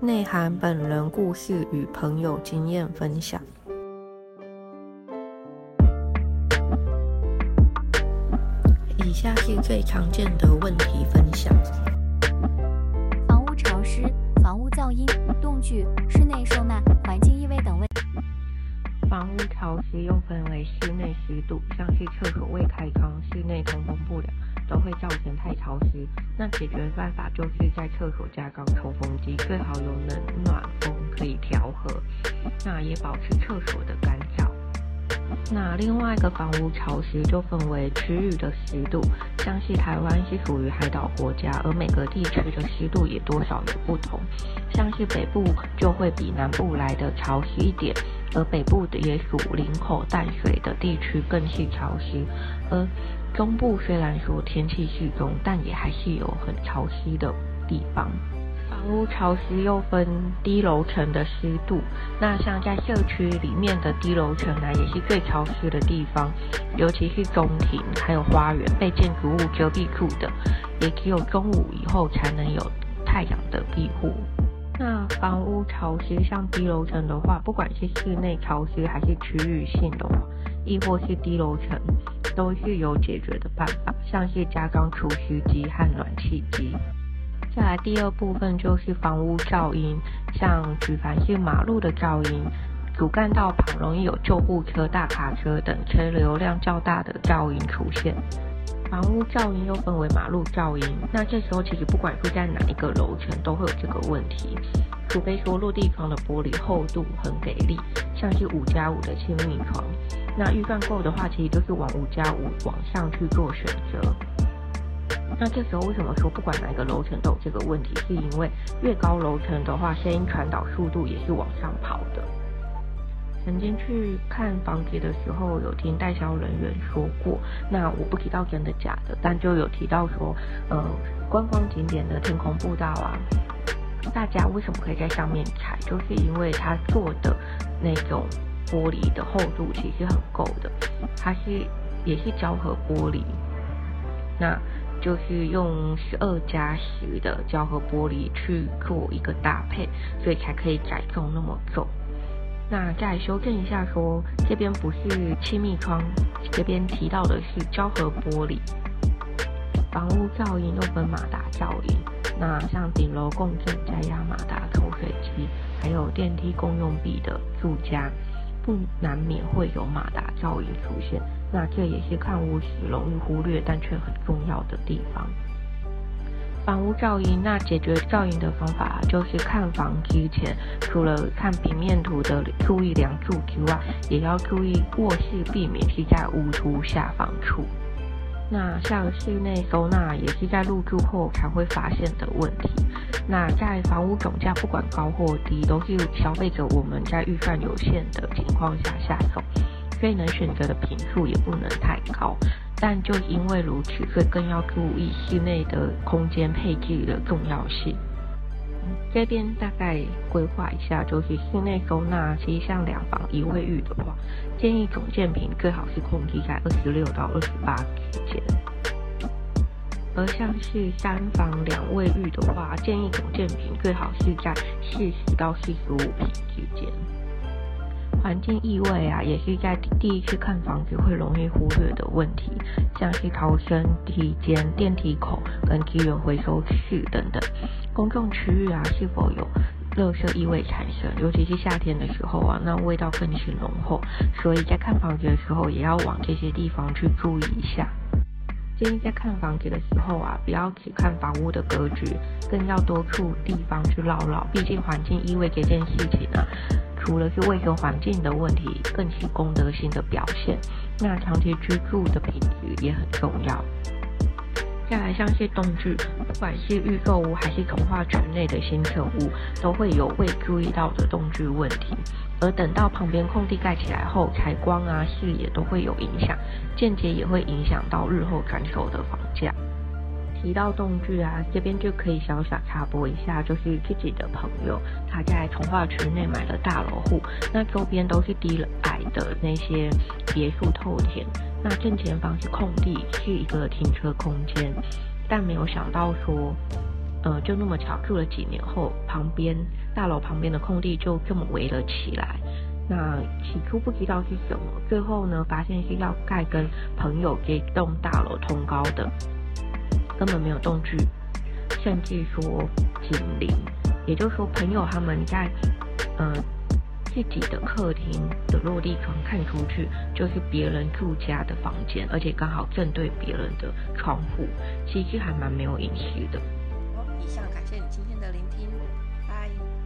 内涵本人故事与朋友经验分享。以下是最常见的问题分享：房屋潮湿、房屋噪音、动距、室内受纳、环境异味等问。房屋潮湿又分为室内湿度，像是厕所未开窗、室内通风不良，都会造成太潮湿。那解决办法就是在厕所加装抽风机，最好有冷暖风可以调和，那也保持厕所的干燥。那另外一个房屋潮湿就分为区域的湿度，像是台湾是属于海岛国家，而每个地区的湿度也多少有不同。像是北部就会比南部来的潮湿一点，而北部的也属林口淡水的地区更是潮湿。而中部虽然说天气适中，但也还是有很潮湿的地方。房屋潮湿又分低楼层的湿度，那像在社区里面的低楼层呢，也是最潮湿的地方，尤其是中庭还有花园被建筑物遮蔽住的，也只有中午以后才能有太阳的庇护。那房屋潮湿像低楼层的话，不管是室内潮湿还是区域性的，亦或是低楼层，都是有解决的办法，像是加装除湿机和暖气机。再来第二部分就是房屋噪音，像举凡是马路的噪音，主干道旁容易有救护车、大卡车等车流量较大的噪音出现。房屋噪音又分为马路噪音，那这时候其实不管是在哪一个楼层都会有这个问题，除非说落地窗的玻璃厚度很给力，像是五加五的亲密窗，那预算够的话，其实就是往五加五往上去做选择。那这时候为什么说不管哪个楼层都有这个问题？是因为越高楼层的话，声音传导速度也是往上跑的。曾经去看房子的时候，有听代销人员说过，那我不知道真的假的，但就有提到说，呃，观光景点的天空步道啊，大家为什么可以在上面踩？就是因为它做的那种玻璃的厚度其实很够的，它是也是胶合玻璃，那。就是用十二加十的胶合玻璃去做一个搭配，所以才可以载重那么重。那再修正一下，说这边不是气密窗，这边提到的是胶合玻璃。房屋噪音又分马达噪音，那像顶楼共振加压马达抽水机，还有电梯共用壁的住家，不难免会有马达噪音出现。那这也是看屋时容易忽略但却很重要的地方。房屋噪音，那解决噪音的方法就是看房之前，除了看平面图的注意梁柱之外，也要注意卧室避免是在屋凸下方处。那像室内收纳也是在入住后才会发现的问题。那在房屋总价不管高或低，都是消费者我们在预算有限的情况下下手。所以能选择的频数也不能太高，但就因为如此，所以更要注意室内的空间配置的重要性。这边大概规划一下，就是室内收纳，其实像两房一卫浴的话，建议总建平最好是控制在二十六到二十八之间；而像是三房两卫浴的话，建议总建平最好是在四十到四十五平之间。环境异味啊，也是在第一次看房子会容易忽略的问题，像是逃生梯间、电梯口跟资源回收室等等。公众区域啊，是否有垃圾异味产生？尤其是夏天的时候啊，那味道更是浓厚。所以在看房子的时候，也要往这些地方去注意一下。建议在看房子的时候啊，不要只看房屋的格局，更要多处地方去绕绕。毕竟环境异味这件事情啊。除了是卫生环境的问题，更是公德心的表现。那长期居住的品质也很重要。再来，像一些动具，不管是预购屋还是从化区内的新城屋，都会有未注意到的动具问题。而等到旁边空地盖起来后，采光啊、视野都会有影响，间接也会影响到日后转手的房价。提到动具啊，这边就可以小小插播一下，就是自己的朋友他在从化区内买了大楼户，那周边都是低矮的那些别墅透天，那正前方是空地，是一个停车空间，但没有想到说，呃，就那么巧住了几年后，旁边大楼旁边的空地就这么围了起来。那起初不知道是什么，最后呢发现是要盖跟朋友这栋大楼同高的，根本没有动距，甚至说紧邻，也就是说朋友他们在嗯自己的客厅的落地窗看出去就是别人住家的房间，而且刚好正对别人的窗户，其实还蛮没有隐私的。好，以上感谢你今天的聆听，拜。